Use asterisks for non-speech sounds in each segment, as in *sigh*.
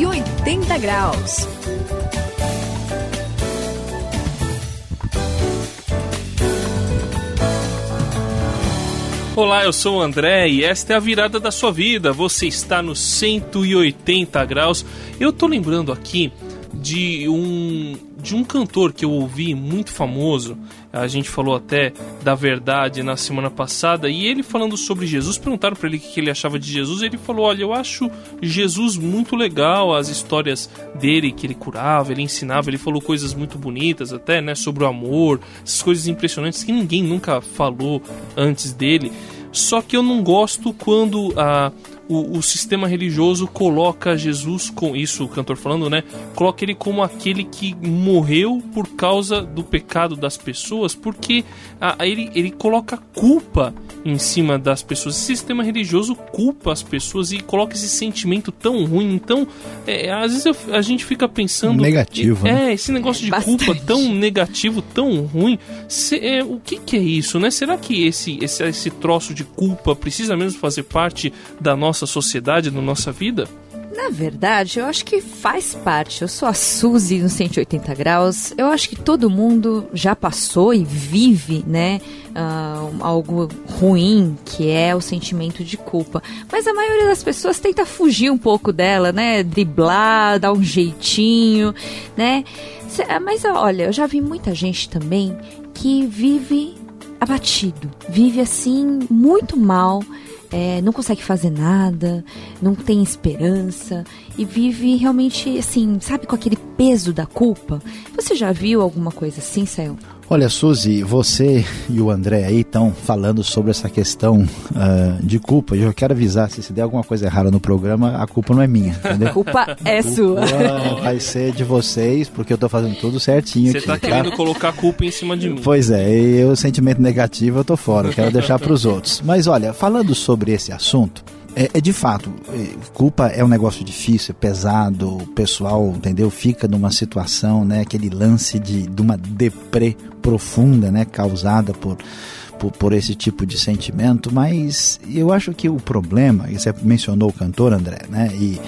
180 graus. Olá, eu sou o André e esta é a virada da sua vida. Você está no 180 graus. Eu tô lembrando aqui de um de um cantor que eu ouvi muito famoso. A gente falou até da verdade na semana passada e ele falando sobre Jesus, perguntaram para ele o que ele achava de Jesus, e ele falou: "Olha, eu acho Jesus muito legal, as histórias dele que ele curava, ele ensinava, ele falou coisas muito bonitas até, né, sobre o amor, essas coisas impressionantes que ninguém nunca falou antes dele. Só que eu não gosto quando a o, o, sistema religioso coloca Jesus com isso o cantor falando, né? Coloca ele como aquele que morreu por causa do pecado das pessoas, porque a, ele, ele coloca culpa em cima das pessoas. Esse sistema religioso culpa as pessoas e coloca esse sentimento tão ruim. Então, é, às vezes eu, a gente fica pensando. Negativo. É, né? esse negócio de Bastante. culpa tão negativo, tão ruim. Se, é, o que, que é isso, né? Será que esse, esse, esse troço de culpa precisa mesmo fazer parte da nossa sociedade, da nossa vida? Na verdade, eu acho que faz parte. Eu sou a Suzy no 180 graus. Eu acho que todo mundo já passou e vive, né, uh, algo ruim, que é o sentimento de culpa. Mas a maioria das pessoas tenta fugir um pouco dela, né, driblar, dar um jeitinho, né. Mas olha, eu já vi muita gente também que vive abatido, vive assim muito mal é, não consegue fazer nada, não tem esperança e vive realmente assim, sabe, com aquele peso da culpa. Você já viu alguma coisa assim, Sael? Olha, Suzy, você e o André aí estão falando sobre essa questão uh, de culpa. Eu quero avisar, se, se der alguma coisa errada no programa, a culpa não é minha, entendeu? A culpa é a sua. vai ser de vocês, porque eu estou fazendo tudo certinho Você está querendo tá? colocar a culpa em cima de mim. Pois é, e o sentimento negativo eu tô fora, eu quero deixar para os outros. Mas olha, falando sobre esse assunto, é, é, de fato, é, culpa é um negócio difícil, é pesado, o pessoal, entendeu? Fica numa situação, né? Aquele lance de, de uma deprê profunda, né? Causada por, por, por, esse tipo de sentimento, mas eu acho que o problema, você mencionou o cantor André, né? E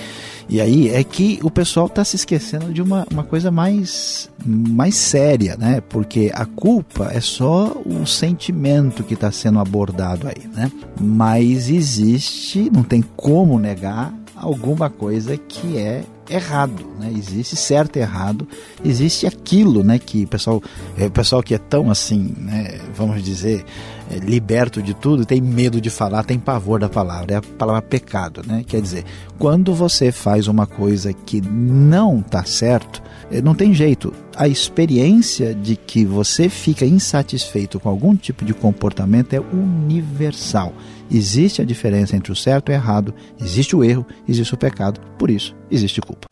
e aí é que o pessoal está se esquecendo de uma, uma coisa mais, mais séria, né? Porque a culpa é só o sentimento que está sendo abordado aí, né? Mas existe, não tem como negar, alguma coisa que é errado, né? Existe certo e errado, existe aquilo, né? Que pessoal, o pessoal que é tão assim, né? Vamos dizer, é, liberto de tudo, tem medo de falar, tem pavor da palavra, é a palavra pecado, né? Quer dizer, quando você faz uma coisa que não está certo, é, não tem jeito. A experiência de que você fica insatisfeito com algum tipo de comportamento é universal. Existe a diferença entre o certo e o errado, existe o erro, existe o pecado, por isso existe culpa.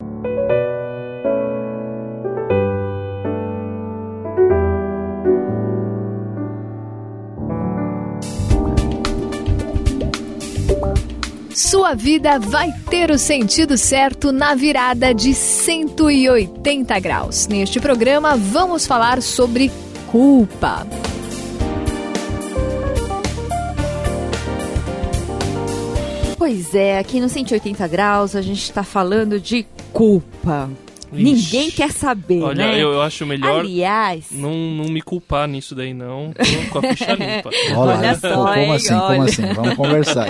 Sua vida vai ter o sentido certo na virada de 180 graus. Neste programa, vamos falar sobre culpa. Pois é, aqui no 180 graus a gente está falando de culpa. Ixi. Ninguém quer saber, Olha, né? eu, eu acho melhor Aliás, não, não me culpar nisso daí, não. Tô com a ficha *laughs* limpa. Olha, Olha só, como hein, assim, olha. como assim? Vamos conversar.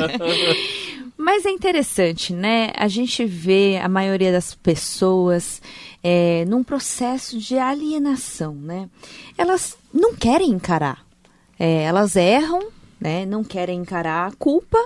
*laughs* Mas é interessante, né? A gente vê a maioria das pessoas é, num processo de alienação, né? Elas não querem encarar. É, elas erram, né? Não querem encarar a culpa.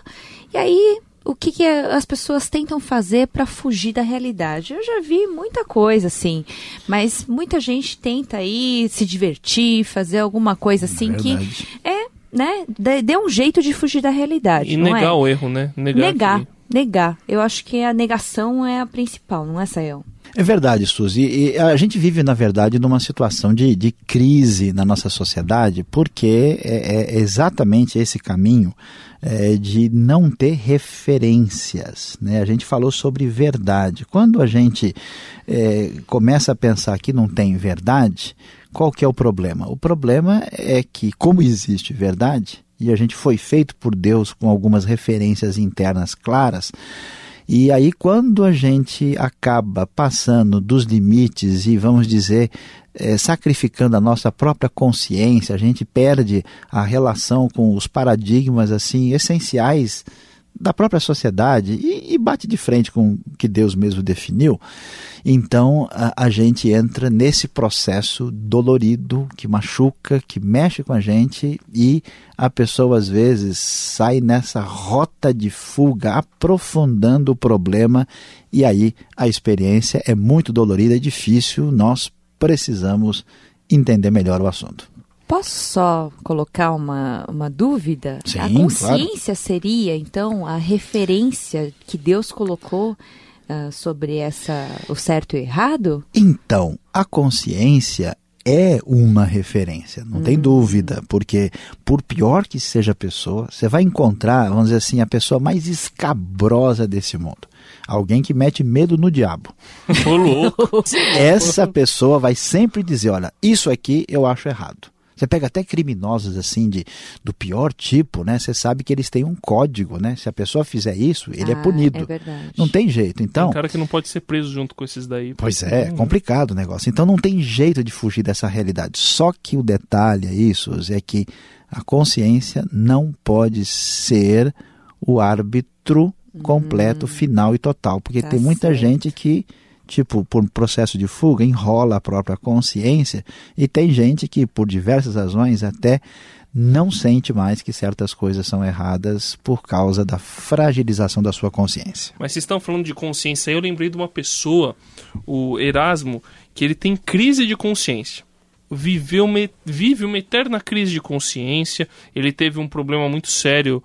E aí o que, que as pessoas tentam fazer para fugir da realidade. Eu já vi muita coisa assim, mas muita gente tenta aí se divertir, fazer alguma coisa assim Verdade. que é, né, dê, um jeito de fugir da realidade. E negar é? o erro, né? Negar, negar, que... negar. Eu acho que a negação é a principal, não é, Sael? É verdade, Suzy. E a gente vive, na verdade, numa situação de, de crise na nossa sociedade, porque é, é exatamente esse caminho é, de não ter referências. Né? A gente falou sobre verdade. Quando a gente é, começa a pensar que não tem verdade, qual que é o problema? O problema é que, como existe verdade, e a gente foi feito por Deus com algumas referências internas claras, E aí, quando a gente acaba passando dos limites e, vamos dizer, é, sacrificando a nossa própria consciência, a gente perde a relação com os paradigmas assim essenciais da própria sociedade e, e, bate de frente com o que Deus mesmo definiu, então a, a, gente entra nesse processo dolorido que machuca, que mexe com a gente e a pessoa às vezes sai nessa rota de fuga, aprofundando o problema e aí a experiência é muito dolorida, é difícil, nós precisamos entender melhor o assunto. Posso só colocar uma, uma dúvida? Sim, a consciência claro. seria, então, a referência que Deus colocou uh, sobre essa, o certo e o errado? Então, a consciência é uma referência, não hum. tem dúvida, porque por pior que seja a pessoa, você vai encontrar, vamos dizer assim, a pessoa mais escabrosa desse mundo. Alguém que mete medo no diabo. Ô, louco. *laughs* Essa pessoa vai sempre dizer: olha, isso aqui eu acho errado. Você pega até criminosos assim de do pior tipo, né? Você sabe que eles têm um código, né? Se a pessoa fizer isso, ele é ah, é punido. É verdade. Não tem jeito. Então, tem cara que não pode ser preso junto com esses daí. Pois é, hum. complicado o negócio. Então não tem jeito de fugir dessa realidade. Só que o detalhe é isso, é que a consciência não pode ser o árbitro completo, hum. final e total, porque tá tem muita certo. gente que tipo, por processo de fuga, enrola a própria consciência, e tem gente que, por diversas razões, até não sente mais que certas coisas são erradas por causa da fragilização da sua consciência. Mas vocês estão falando de consciência, eu lembrei de uma pessoa, o Erasmo, que ele tem crise de consciência. Viveu uma, vive uma eterna crise de consciência, ele teve um problema muito sério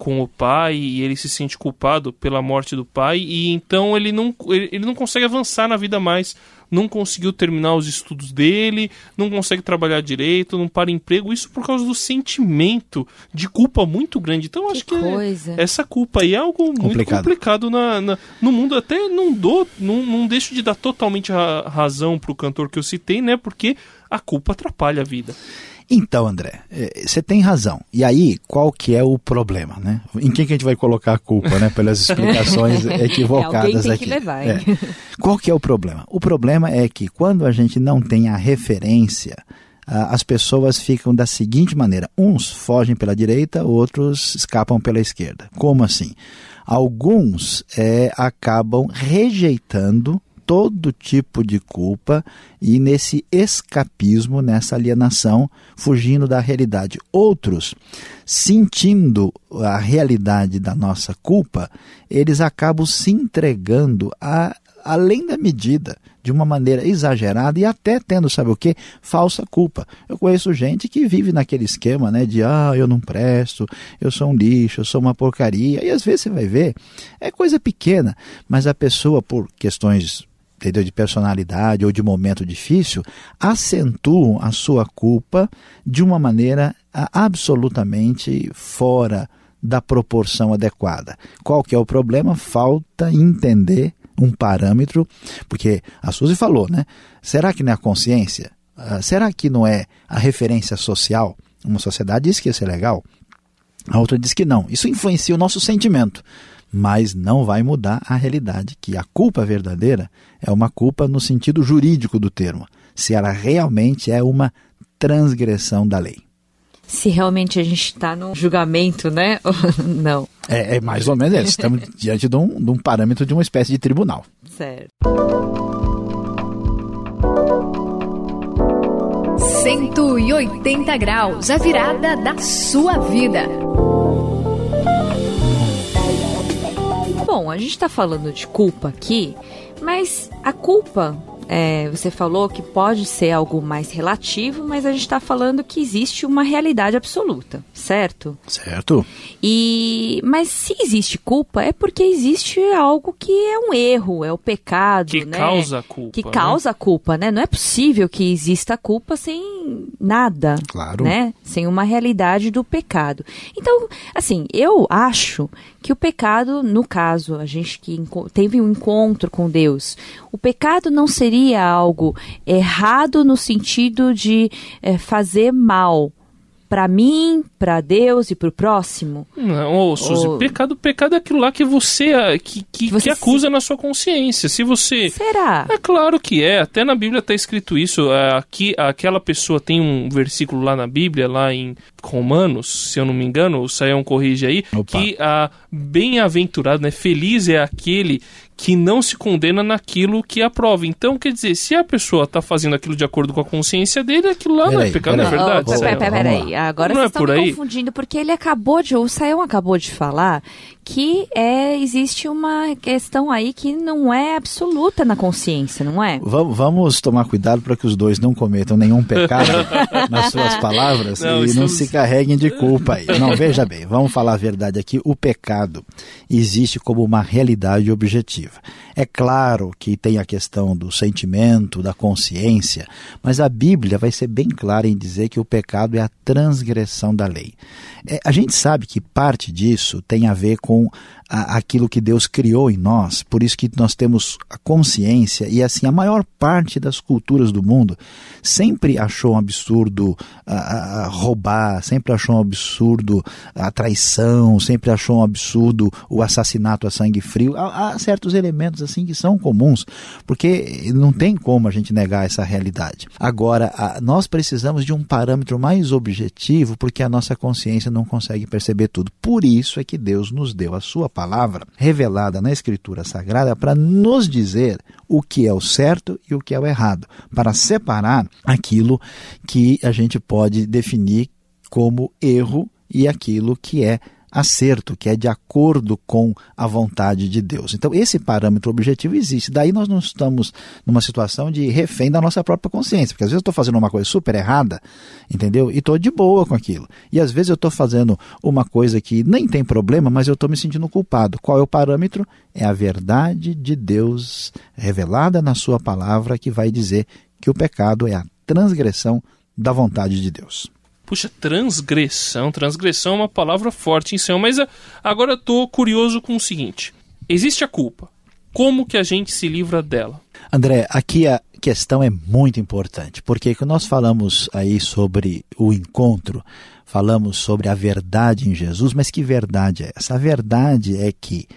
com o pai e ele se sente culpado pela morte do pai e então ele não, ele, ele não consegue avançar na vida mais, não conseguiu terminar os estudos dele, não consegue trabalhar direito, não para emprego, isso por causa do sentimento de culpa muito grande. Então que acho que coisa. É, essa culpa aí é algo muito complicado, complicado na, na, no mundo. Até não dou, não, não deixo de dar totalmente a razão pro cantor que eu citei, né? Porque a culpa atrapalha a vida. Então, André, é, você tem razão. E aí, qual que é o problema, né? Em quem que a gente vai colocar a culpa, né? Pelas *laughs* explicações equivocadas é, aqui. Que levar, é. *laughs* Qual que é o problema? O problema é que quando a gente não tem a referência, as pessoas ficam da seguinte maneira: uns fogem pela direita, outros escapam pela esquerda. Como assim? Alguns é, acabam rejeitando todo tipo de culpa e nesse escapismo, nessa alienação, fugindo da realidade. Outros, sentindo a realidade da nossa culpa, eles acabam se entregando a além da medida, de uma maneira exagerada e até tendo, sabe o que? Falsa culpa. Eu conheço gente que vive naquele esquema, né, de ah, eu não presto, eu sou um lixo, eu sou uma porcaria. E às vezes você vai ver, é coisa pequena, mas a pessoa por questões entendeu, de personalidade ou de momento difícil, acentuam a sua culpa de uma maneira absolutamente fora da proporção adequada. Qual que é o problema? Falta entender um parâmetro, porque a Suzy falou, né? Será que não é a consciência? Uh, será que não é a referência social? Uma sociedade diz que isso é legal, a outra diz que não. Isso influencia o nosso sentimento mas não vai mudar a realidade, que a culpa verdadeira é uma culpa no sentido jurídico do termo, se ela realmente é uma transgressão da lei. Se realmente a gente está no julgamento, né? *laughs* não. É, é, mais ou menos isso. Estamos *laughs* diante de um, de um parâmetro de uma espécie de tribunal. Certo. 180 graus, a virada da sua vida. Bom, a gente está falando de culpa aqui, mas a culpa é, você falou que pode ser algo mais relativo, mas a gente está falando que existe uma realidade absoluta, certo? Certo. E mas se existe culpa é porque existe algo que é um erro, é o pecado, que né? causa culpa, que né? causa culpa, né? Não é possível que exista culpa sem nada, claro, né? Sem uma realidade do pecado. Então, assim, eu acho que o pecado, no caso, a gente que teve um encontro com Deus, o pecado não seria algo errado no sentido de é, fazer mal, para mim, para Deus e para o próximo? Não, ô, Suzy, Ou- pecado, pecado é aquilo lá que você, ah, que, que, Que você que acusa na sua consciência. Se você... Será? É claro que é, até na Bíblia está escrito isso. é, Aqui, aquela pessoa tem um versículo lá na Bíblia, lá em Romanos, se eu não me engano, o Saião corrige aí, Opa. que a bem-aventurado, né, feliz é aquele que não se condena naquilo que aprova. Então, quer dizer, se a pessoa está fazendo aquilo de acordo com a consciência dele, aquilo lá não é Peraí, pecado, não é verdade? Não, Saião? pera, pera, aí. Agora Não é vocês estão por me aí? confundindo, porque ele acabou de, o Sayão acabou de falar que é, existe uma questão aí que não é absoluta na consciência, não é? Vamos, vamos tomar cuidado para que os dois não cometam nenhum pecado *laughs* nas suas palavras Não, e não estamos- se carreguem de culpa aí. Não, veja bem, vamos falar a verdade aqui. O pecado existe como uma realidade objetiva. É claro que tem a questão do sentimento, da consciência, mas a Bíblia vai ser bem clara em dizer que o pecado é a transgressão da lei. É, a gente sabe que parte disso tem a ver com ont a- aquilo que Deus criou em nós, por isso que nós temos a consciência e assim a maior parte das culturas do mundo sempre achou um absurdo a, a- roubar, sempre achou um absurdo a traição, sempre achou um absurdo o assassinato a sangue frio. Há, há certos elementos assim que são comuns, porque não tem como a gente negar essa realidade. Agora, a- nós precisamos de um parâmetro mais objetivo, porque a nossa consciência não consegue perceber tudo. Por isso é que Deus nos deu a sua palavra revelada na Escritura Sagrada para nos dizer o que é o certo e o que é o errado, para separar aquilo que a gente pode definir como erro e aquilo que é acerto, que é de acordo com a vontade de Deus. Então, esse parâmetro objetivo existe. Daí nós não estamos numa situação de refém da nossa própria consciência, porque às vezes eu estou fazendo uma coisa super errada, entendeu? E estou de boa com aquilo. E às vezes eu estou fazendo uma coisa que nem tem problema, mas eu estou me sentindo culpado. Qual é o parâmetro? É a verdade de Deus revelada na sua palavra que vai dizer que o pecado é a transgressão da vontade de Deus. Puxa, transgressão. Transgressão é uma palavra forte em céu, mas ah, agora eu tô curioso com o seguinte: existe a culpa. Como que a gente se livra dela? André, aqui a questão é muito importante, porque quando nós falamos aí sobre o encontro, falamos sobre a verdade em Jesus, mas que verdade é essa? A verdade é que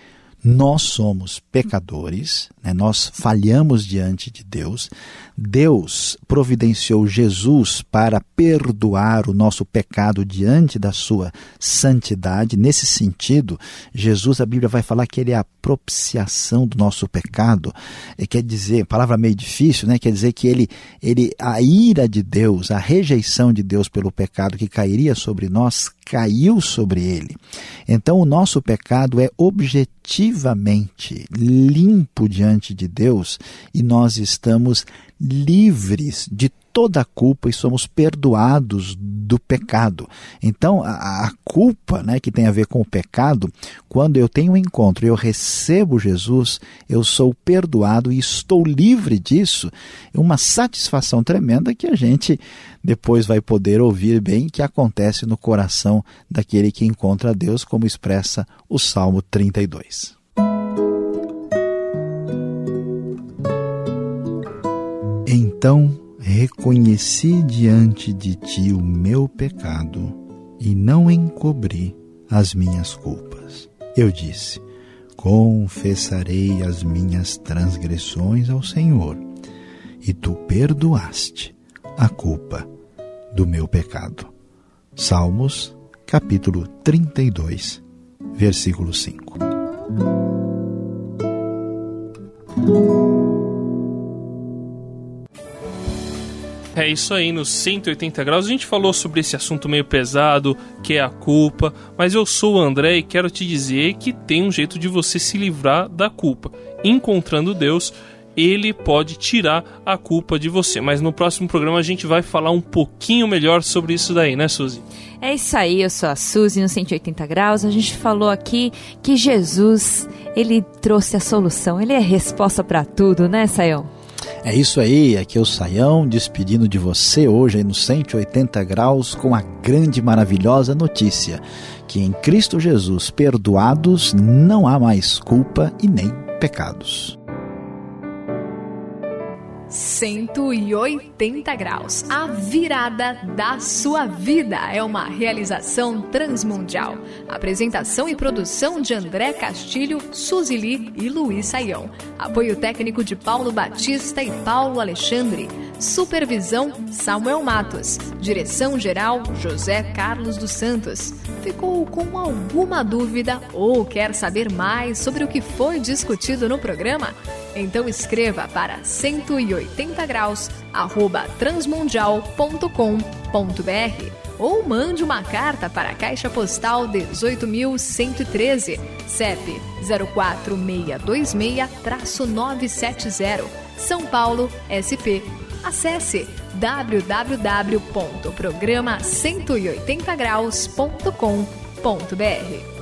nós somos pecadores, né? nós falhamos diante de Deus. Deus providenciou Jesus para perdoar o nosso pecado diante da sua santidade. Nesse sentido, Jesus, a Bíblia vai falar que ele é a propiciação do nosso pecado. E quer dizer, palavra meio difícil, né? Quer dizer que ele, ele, a ira de Deus, a rejeição de Deus pelo pecado que cairia sobre nós, caiu sobre ele. Então, o nosso pecado é objetivamente limpo diante de Deus e nós estamos livres de toda a culpa e somos perdoados do pecado. Então, a, a culpa, né, que tem a ver com o pecado, quando eu tenho um encontro eu recebo Jesus, eu sou perdoado e estou livre disso. É uma satisfação tremenda que a gente depois vai poder ouvir bem que acontece no coração daquele que encontra Deus, como expressa o Salmo 32. Então reconheci diante de ti o meu pecado e não encobri as minhas culpas. Eu disse: Confessarei as minhas transgressões ao Senhor, e tu perdoaste a culpa do meu pecado. Salmos, capítulo 32, versículo 5. É isso aí, nos 180 graus. A gente falou sobre esse assunto meio pesado, que é a culpa. Mas eu sou o André e quero te dizer que tem um jeito de você se livrar da culpa. Encontrando Deus, ele pode tirar a culpa de você. Mas no próximo programa a gente vai falar um pouquinho melhor sobre isso daí, né, Suzy? É isso aí, eu sou a Suzy no 180 graus. A gente falou aqui que Jesus, ele trouxe a solução, ele é a resposta para tudo, né, Sayão? É isso aí, aqui é o Saião despedindo de você hoje aí no 180 graus com a grande maravilhosa notícia que em Cristo Jesus perdoados não há mais culpa e nem pecados. 180 graus. A virada da sua vida é uma realização transmundial. Apresentação e produção de André Castilho, Suzili e Luiz Saião. Apoio técnico de Paulo Batista e Paulo Alexandre. Supervisão Samuel Matos. Direção geral José Carlos dos Santos. Ficou com alguma dúvida ou quer saber mais sobre o que foi discutido no programa? Então escreva para 180 graus arroba transmundial.com.br ou mande uma carta para a Caixa Postal 18.113, CEP 04626-970, São Paulo, SP. Acesse www.programa180graus.com.br.